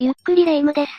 ゆっくりレ夢ムです。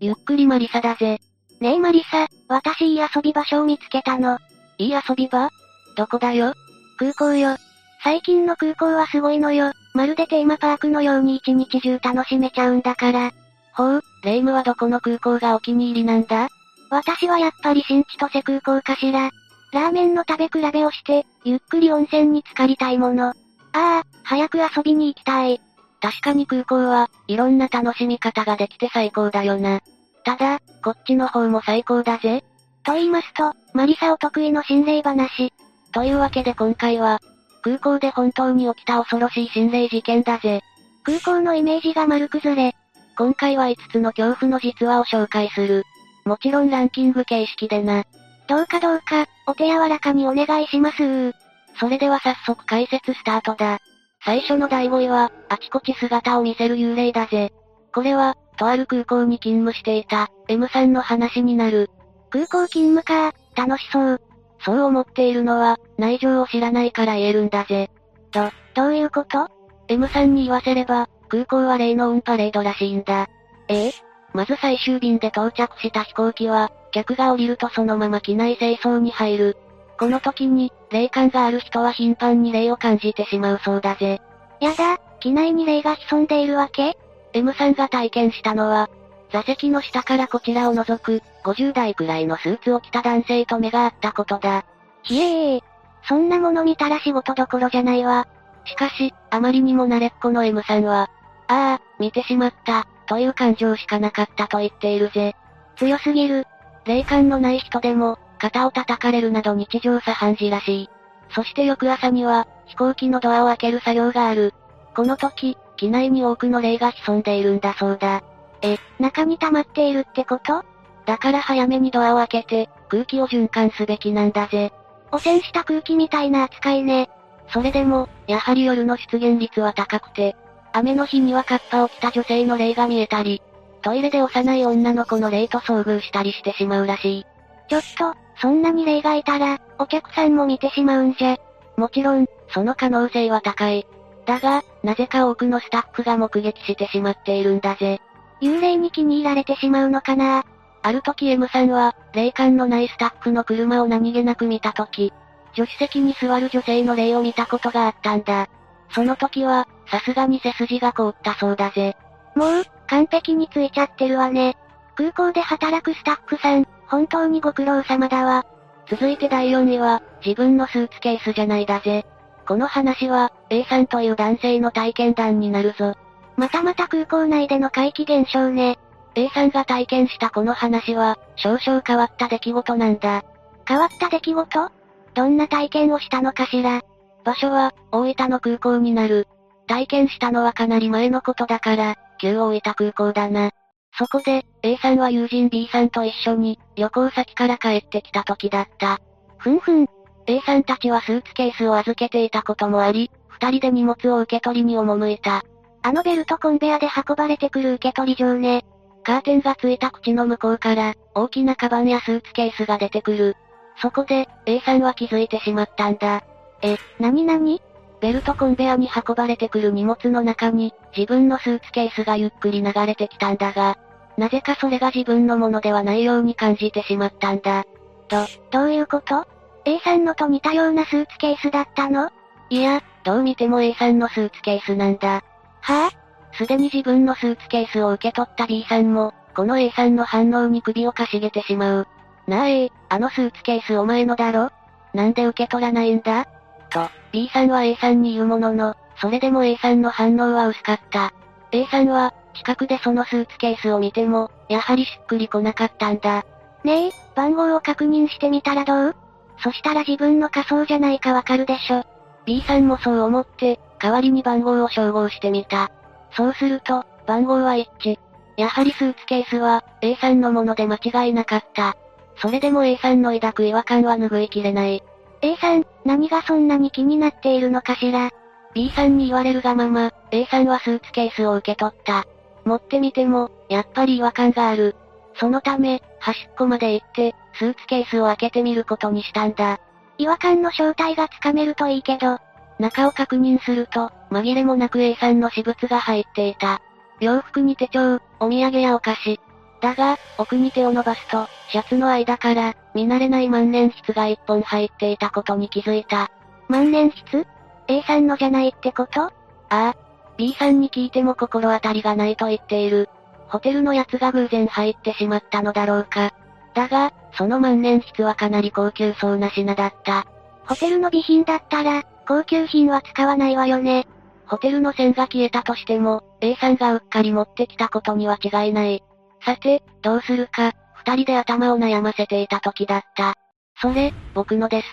ゆっくりマリサだぜ。ねえマリサ、私いい遊び場所を見つけたの。いい遊び場？どこだよ？空港よ。最近の空港はすごいのよ。まるでテーマパークのように一日中楽しめちゃうんだから。ほう、レ夢ムはどこの空港がお気に入りなんだ？私はやっぱり新千歳空港かしら。ラーメンの食べ比べをして、ゆっくり温泉に浸かりたいもの。ああ、早く遊びに行きたい。確かに空港は、いろんな楽しみ方ができて最高だよな。ただ、こっちの方も最高だぜ。と言いますと、マリサお得意の心霊話。というわけで今回は、空港で本当に起きた恐ろしい心霊事件だぜ。空港のイメージが丸崩れ。今回は5つの恐怖の実話を紹介する。もちろんランキング形式でな。どうかどうか、お手柔らかにお願いしますそれでは早速解説スタートだ。最初の第5位は、あちこち姿を見せる幽霊だぜ。これは、とある空港に勤務していた、M さんの話になる。空港勤務か、楽しそう。そう思っているのは、内情を知らないから言えるんだぜ。ど、どういうこと ?M さんに言わせれば、空港は例のオンパレードらしいんだ。ええ？まず最終便で到着した飛行機は、客が降りるとそのまま機内清掃に入る。この時に、霊感がある人は頻繁に霊を感じてしまうそうだぜ。やだ、機内に霊が潜んでいるわけ ?M さんが体験したのは、座席の下からこちらを覗く、50代くらいのスーツを着た男性と目が合ったことだ。ひえー。そんなもの見たら仕事どころじゃないわ。しかし、あまりにも慣れっこの M さんは、ああ、見てしまった、という感情しかなかったと言っているぜ。強すぎる。霊感のない人でも、肩を叩かれるなど日常茶飯事らしい。そして翌朝には、飛行機のドアを開ける作業がある。この時、機内に多くの霊が潜んでいるんだそうだ。え、中に溜まっているってこと？だから早めにドアを開けて、空気を循環すべきなんだぜ。汚染した空気みたいな扱いね。それでも、やはり夜の出現率は高くて、雨の日にはカッパを着た女性の霊が見えたり、トイレで幼い女の子の霊と遭遇したりしてしまうらしい。ちょっと、そんなに霊がいたら、お客さんも見てしまうんじゃ。もちろん、その可能性は高い。だが、なぜか多くのスタッフが目撃してしまっているんだぜ。幽霊に気に入られてしまうのかなある時 M さんは、霊感のないスタッフの車を何気なく見た時、助手席に座る女性の霊を見たことがあったんだ。その時は、さすがに背筋が凍ったそうだぜ。もう、完璧についちゃってるわね。空港で働くスタッフさん、本当にご苦労様だわ。続いて第4位は、自分のスーツケースじゃないだぜ。この話は、A さんという男性の体験談になるぞ。またまた空港内での怪奇現象ね。A さんが体験したこの話は、少々変わった出来事なんだ。変わった出来事？どんな体験をしたのかしら？場所は、大分の空港になる。体験したのはかなり前のことだから、旧大分空港だな。そこで、A さんは友人 B さんと一緒に、旅行先から帰ってきた時だった。ふんふん。A さんたちはスーツケースを預けていたこともあり、二人で荷物を受け取りに赴いた。あのベルトコンベアで運ばれてくる受け取り場ね。カーテンがついた口の向こうから、大きなカバンやスーツケースが出てくる。そこで、A さんは気づいてしまったんだ。え、なになにベルトコンベアに運ばれてくる荷物の中に、自分のスーツケースがゆっくり流れてきたんだが、なぜかそれが自分のものではないように感じてしまったんだ。ど、どういうこと ?A さんのと似たようなスーツケースだったの？いや、どう見ても A さんのスーツケースなんだ。は？ぁ、あ、すでに自分のスーツケースを受け取った B さんも、この A さんの反応に首をかしげてしまう。なあ A、あのスーツケースお前のだろ？なんで受け取らないんだ？と、B さんは A さんに言うものの、それでも A さんの反応は薄かった。A さんは、近くでそのスーツケースを見ても、やはりしっくりこなかったんだ。ねえ、番号を確認してみたらどう？そしたら自分の仮装じゃないかわかるでしょ。B さんもそう思って、代わりに番号を照合してみた。そうすると、番号は一致。やはりスーツケースは、A さんのもので間違いなかった。それでも A さんの抱く違和感は拭いきれない。A さん、何がそんなに気になっているのかしら？B さんに言われるがまま、A さんはスーツケースを受け取った。持ってみても、やっぱり違和感がある。そのため、端っこまで行って、スーツケースを開けてみることにしたんだ。違和感の正体がつかめるといいけど、中を確認すると、紛れもなく A さんの私物が入っていた。洋服に手帳、お土産やお菓子。だが、奥に手を伸ばすと、シャツの間から、見慣れない万年筆が一本入っていたことに気づいた。万年筆 ?A さんのじゃないってこと？ああ。B さんに聞いても心当たりがないと言っている。ホテルのやつが偶然入ってしまったのだろうか。だが、その万年筆はかなり高級そうな品だった。ホテルの備品だったら、高級品は使わないわよね。ホテルの線が消えたとしても、A さんがうっかり持ってきたことには違いない。さて、どうするか、二人で頭を悩ませていた時だった。それ、僕のです。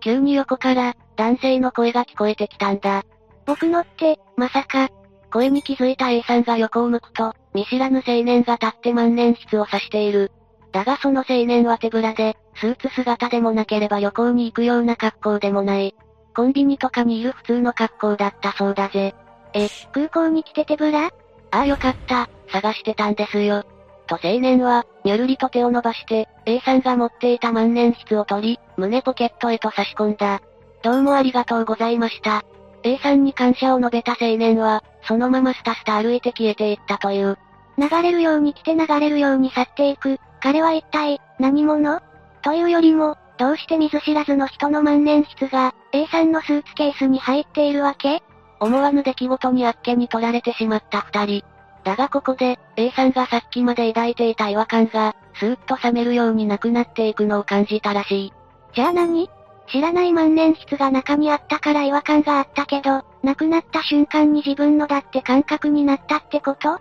急に横から、男性の声が聞こえてきたんだ。僕のって、まさか。声に気づいた A さんが横を向くと、見知らぬ青年が立って万年筆を指している。だがその青年は手ぶらで、スーツ姿でもなければ旅行に行くような格好でもない。コンビニとかにいる普通の格好だったそうだぜ。え、空港に来て手ぶら？ああよかった、探してたんですよ。と青年は、にゅるりと手を伸ばして、A さんが持っていた万年筆を取り、胸ポケットへと差し込んだ。どうもありがとうございました。A さんに感謝を述べた青年は、そのままスタスタ歩いて消えていったという。流れるように来て流れるように去っていく、彼は一体、何者？というよりも、どうして見ず知らずの人の万年筆が、A さんのスーツケースに入っているわけ？思わぬ出来事にあっけに取られてしまった二人。だがここで、A さんがさっきまで抱いていた違和感が、スーッと冷めるようになくなっていくのを感じたらしい。じゃあ何？知らない万年筆が中にあったから違和感があったけど、亡くなった瞬間に自分のだって感覚になったってこと？あ、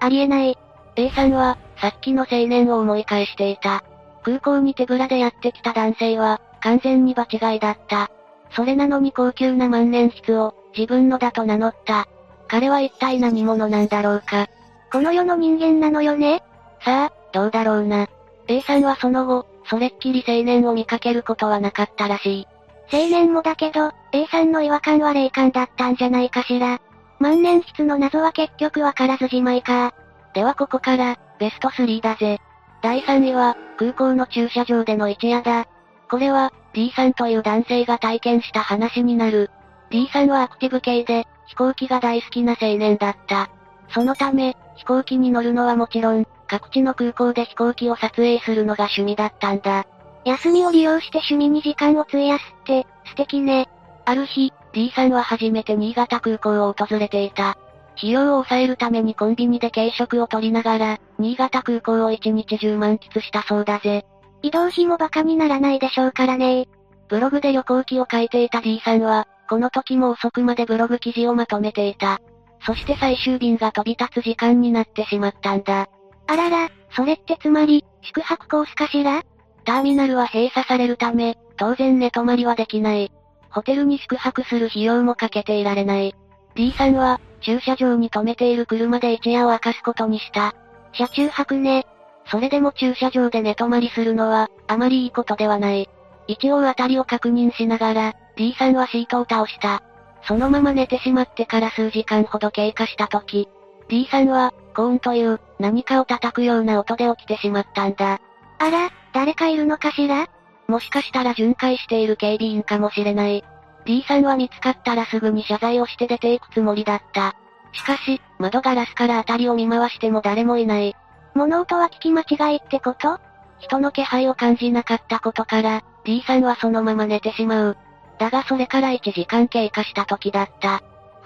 ありえない。A さんは、さっきの青年を思い返していた。空港に手ぶらでやってきた男性は、完全に場違いだった。それなのに高級な万年筆を、自分のだと名乗った。彼は一体何者なんだろうか。この世の人間なのよね？さあ、どうだろうな。A さんはその後、それっきり青年を見かけることはなかったらしい。青年もだけど、A さんの違和感は霊感だったんじゃないかしら。万年筆の謎は結局わからずじまいか。ではここから、ベスト3だぜ。第3位は、空港の駐車場での一夜だ。これは、D さんという男性が体験した話になる。D さんはアクティブ系で、飛行機が大好きな青年だった。そのため、飛行機に乗るのはもちろん、各地の空港で飛行機を撮影するのが趣味だったんだ。休みを利用して趣味に時間を費やすって、素敵ね。ある日、D さんは初めて新潟空港を訪れていた。費用を抑えるためにコンビニで軽食を取りながら、新潟空港を一日中満喫したそうだぜ。移動費も馬鹿にならないでしょうからねブログで旅行記を書いていた D さんは、この時も遅くまでブログ記事をまとめていた。そして最終便が飛び立つ時間になってしまったんだ。あらら、それってつまり、宿泊コースかしら？ターミナルは閉鎖されるため、当然寝泊まりはできない。ホテルに宿泊する費用もかけていられない。D さんは、駐車場に止めている車で一夜を明かすことにした。車中泊ね。それでも駐車場で寝泊まりするのは、あまりいいことではない。一応あたりを確認しながら、D さんはシートを倒した。そのまま寝てしまってから数時間ほど経過した時、D さんは、コーンという、何かを叩くような音で起きてしまったんだ。あら、誰かいるのかしら？もしかしたら巡回している警備員かもしれない。D さんは見つかったらすぐに謝罪をして出ていくつもりだった。しかし、窓ガラスから辺りを見回しても誰もいない。物音は聞き間違いってこと？人の気配を感じなかったことから、D さんはそのまま寝てしまう。だがそれから1時間経過した時だった。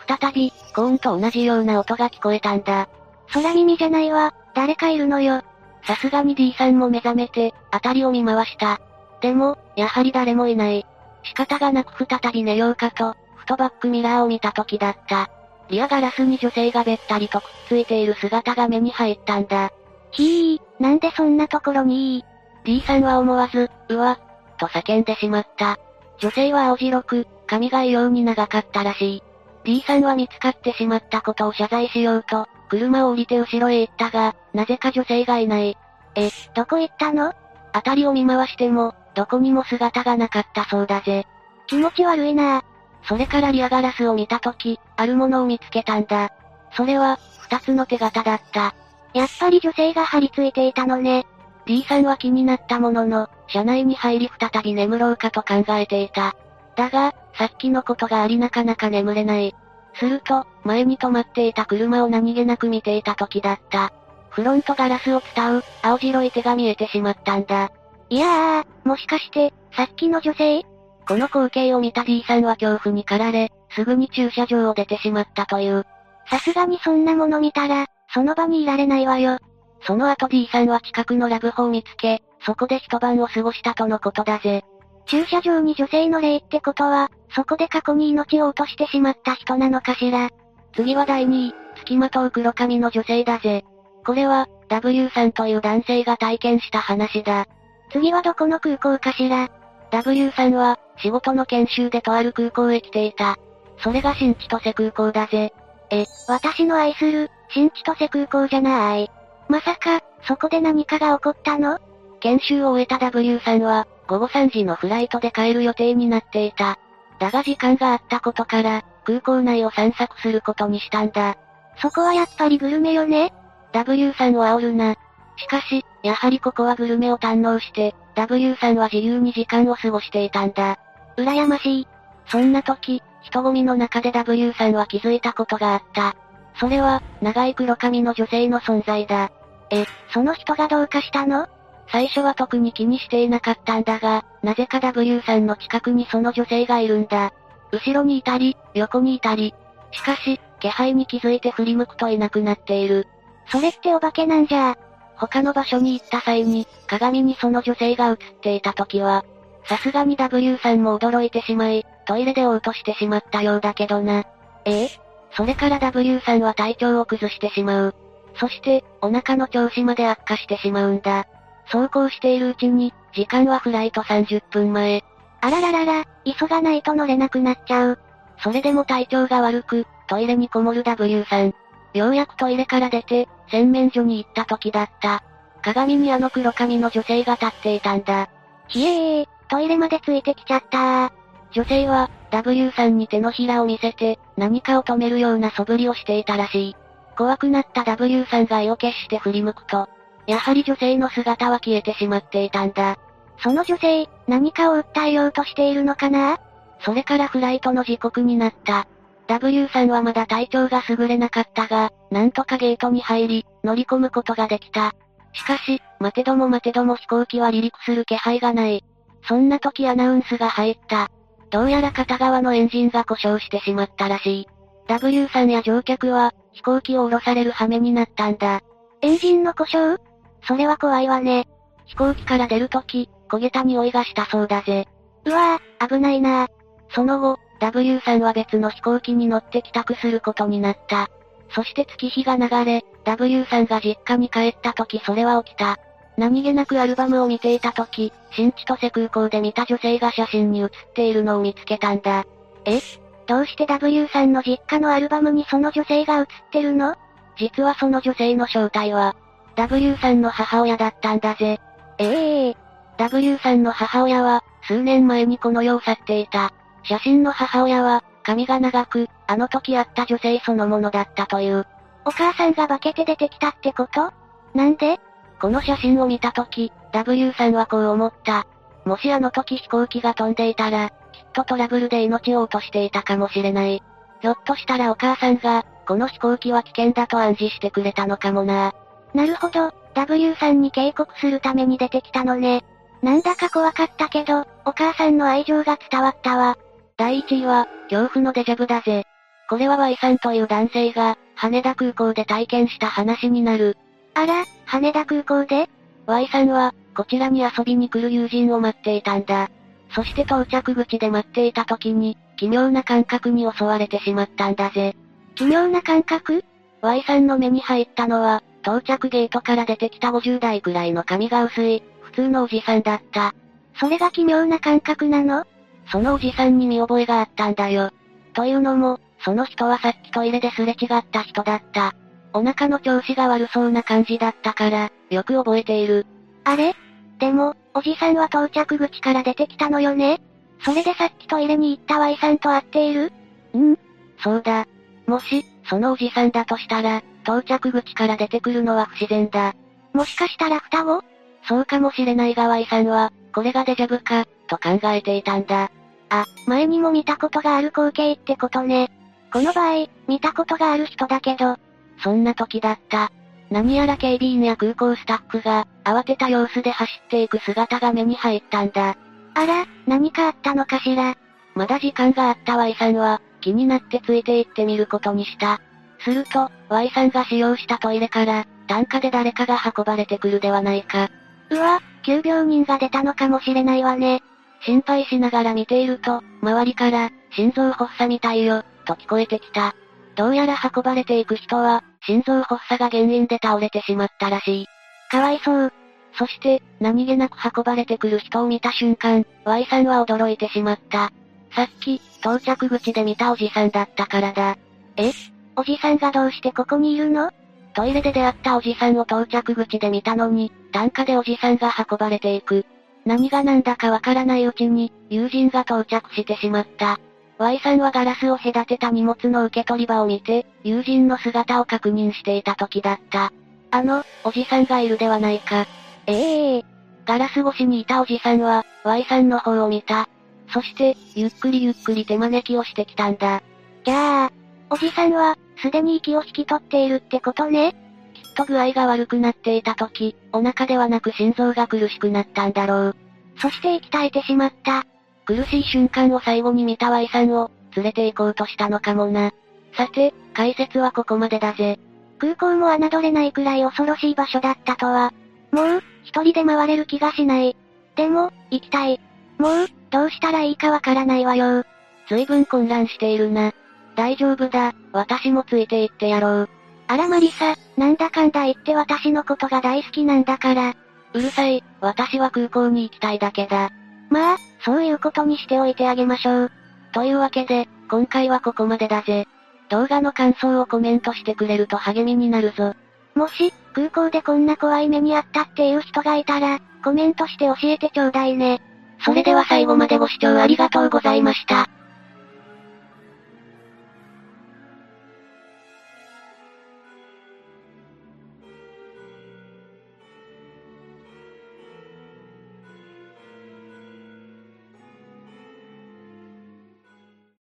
再び、コーンと同じような音が聞こえたんだ。空耳じゃないわ、誰かいるのよ。さすがに D さんも目覚めて、辺りを見回した。でも、やはり誰もいない。仕方がなく再び寝ようかと、ふとバックミラーを見た時だった。リアガラスに女性がべったりとくっついている姿が目に入ったんだ。ひー、なんでそんなところに ?D さんは思わず、うわ、と叫んでしまった。女性は青白く、髪が異様に長かったらしい。D さんは見つかってしまったことを謝罪しようと、車を降りて後ろへ行ったが、なぜか女性がいない。え、どこ行ったの？辺りを見回しても、どこにも姿がなかったそうだぜ。気持ち悪いなそれからリアガラスを見たとき、あるものを見つけたんだ。それは、二つの手形だった。やっぱり女性が張り付いていたのね。D さんは気になったものの、車内に入り再び眠ろうかと考えていた。だが、さっきのことがありなかなか眠れない。すると、前に止まっていた車を何気なく見ていた時だった。フロントガラスを伝う、青白い手が見えてしまったんだ。いやー、もしかして、さっきの女性？この光景を見た D さんは恐怖に駆られ、すぐに駐車場を出てしまったという。さすがにそんなもの見たら、その場にいられないわよ。その後 D さんは近くのラブホを見つけ、そこで一晩を過ごしたとのことだぜ。駐車場に女性の霊ってことは、そこで過去に命を落としてしまった人なのかしら。次は第2位、付きまとう黒髪の女性だぜ。これは、W さんという男性が体験した話だ。次はどこの空港かしら ?W さんは、仕事の研修でとある空港へ来ていた。それが新千歳空港だぜ。え、私の愛する、新千歳空港じゃない。まさか、そこで何かが起こったの？研修を終えた W さんは、午後3時のフライトで帰る予定になっていた。だが時間があったことから、空港内を散策することにしたんだ。そこはやっぱりグルメよね ?W さんを煽るな。しかし、やはりここはグルメを堪能して、W さんは自由に時間を過ごしていたんだ。羨ましい。そんな時、人混みの中で W さんは気づいたことがあった。それは、長い黒髪の女性の存在だ。え、その人がどうかしたの？最初は特に気にしていなかったんだが、なぜか W さんの近くにその女性がいるんだ。後ろにいたり、横にいたり。しかし、気配に気づいて振り向くといなくなっている。それってお化けなんじゃ。他の場所に行った際に、鏡にその女性が映っていた時は、さすがに W さんも驚いてしまい、トイレで嘔吐してしまったようだけどな。え？え？それから W さんは体調を崩してしまう。そして、お腹の調子まで悪化してしまうんだ。そうこうしているうちに、時間はフライト30分前。あらららら、急がないと乗れなくなっちゃう。それでも体調が悪く、トイレにこもる W さん。ようやくトイレから出て、洗面所に行った時だった。鏡にあの黒髪の女性が立っていたんだ。ひえー、トイレまでついてきちゃった女性は、W さんに手のひらを見せて、何かを止めるような素振りをしていたらしい。怖くなった W さんが意を決して振り向くと、やはり女性の姿は消えてしまっていたんだ。その女性、何かを訴えようとしているのかな？それからフライトの時刻になった。W さんはまだ体調が優れなかったが、なんとかゲートに入り、乗り込むことができた。しかし、待てども待てども飛行機は離陸する気配がない。そんな時アナウンスが入った。どうやら片側のエンジンが故障してしまったらしい。W さんや乗客は、飛行機を降ろされる羽目になったんだ。エンジンの故障？それは怖いわね。飛行機から出るとき、焦げた匂いがしたそうだぜ。うわぁ、危ないなぁその後、W さんは別の飛行機に乗って帰宅することになった。そして月日が流れ、W さんが実家に帰った時それは起きた。何気なくアルバムを見ていた時、新千歳空港で見た女性が写真に写っているのを見つけたんだ。え？どうして W さんの実家のアルバムにその女性が写ってるの？実はその女性の正体は、W さんの母親だったんだぜ。ええー、W さんの母親は、数年前にこの世を去っていた。写真の母親は、髪が長く、あの時会った女性そのものだったという。お母さんが化けて出てきたってこと？なんで？この写真を見た時、W さんはこう思った。もしあの時飛行機が飛んでいたら、きっとトラブルで命を落としていたかもしれない。ひょっとしたらお母さんが、この飛行機は危険だと暗示してくれたのかもな。なるほど、W さんに警告するために出てきたのね。なんだか怖かったけど、お母さんの愛情が伝わったわ。第1位は、恐怖のデジャブだぜ。これは Y さんという男性が、羽田空港で体験した話になる。あら、羽田空港で ?Y さんは、こちらに遊びに来る友人を待っていたんだ。そして到着口で待っていた時に、奇妙な感覚に襲われてしまったんだぜ。奇妙な感覚 ?Y さんの目に入ったのは、到着ゲートから出てきた50代くらいの髪が薄い、普通のおじさんだった。それが奇妙な感覚なの？そのおじさんに見覚えがあったんだよ。というのも、その人はさっきトイレですれ違った人だった。お腹の調子が悪そうな感じだったから、よく覚えている。あれ？でも、おじさんは到着口から出てきたのよね？それでさっきトイレに行った Y さんと会っているんそうだ。もし、そのおじさんだとしたら、到着口から出てくるのは不自然だ。もしかしたら双子そうかもしれないが Y さんは、これがデジャブか、と考えていたんだ。あ、前にも見たことがある光景ってことね。この場合、見たことがある人だけど、そんな時だった。何やら警備員や空港スタッフが、慌てた様子で走っていく姿が目に入ったんだ。あら、何かあったのかしら？まだ時間があった Y さんは、気になってついて行ってみることにした。すると、Y さんが使用したトイレから、担架で誰かが運ばれてくるではないか。うわ、急病人が出たのかもしれないわね。心配しながら見ていると、周りから、心臓発作みたいよ、と聞こえてきた。どうやら運ばれていく人は、心臓発作が原因で倒れてしまったらしい。かわいそう。そして、何気なく運ばれてくる人を見た瞬間、Y さんは驚いてしまった。さっき、到着口で見たおじさんだったからだ。え？おじさんがどうしてここにいるの？トイレで出会ったおじさんを到着口で見たのに、担架でおじさんが運ばれていく。何が何だかわからないうちに、友人が到着してしまった。Y さんはガラスを隔てた荷物の受け取り場を見て、友人の姿を確認していた時だった。あの、おじさんがいるではないか。ええー、ガラス越しにいたおじさんは、Y さんの方を見た。そして、ゆっくりゆっくり手招きをしてきたんだ。じゃあ、おじさんは、すでに息を引き取っているってことねきっと具合が悪くなっていた時、お腹ではなく心臓が苦しくなったんだろう。そして息絶えてしまった。苦しい瞬間を最後に見た Y さんを、連れて行こうとしたのかもな。さて、解説はここまでだぜ。空港も侮れないくらい恐ろしい場所だったとは。もう、一人で回れる気がしない。でも、行きたい。もう、どうしたらいいかわからないわよ。随分混乱しているな。大丈夫だ、私もついて行ってやろう。あらマリサ、なんだかんだ言って私のことが大好きなんだから。うるさい、私は空港に行きたいだけだ。まあ、そういうことにしておいてあげましょう。というわけで、今回はここまでだぜ。動画の感想をコメントしてくれると励みになるぞ。もし、空港でこんな怖い目にあったっていう人がいたら、コメントして教えてちょうだいね。それでは最後までご視聴ありがとうございました。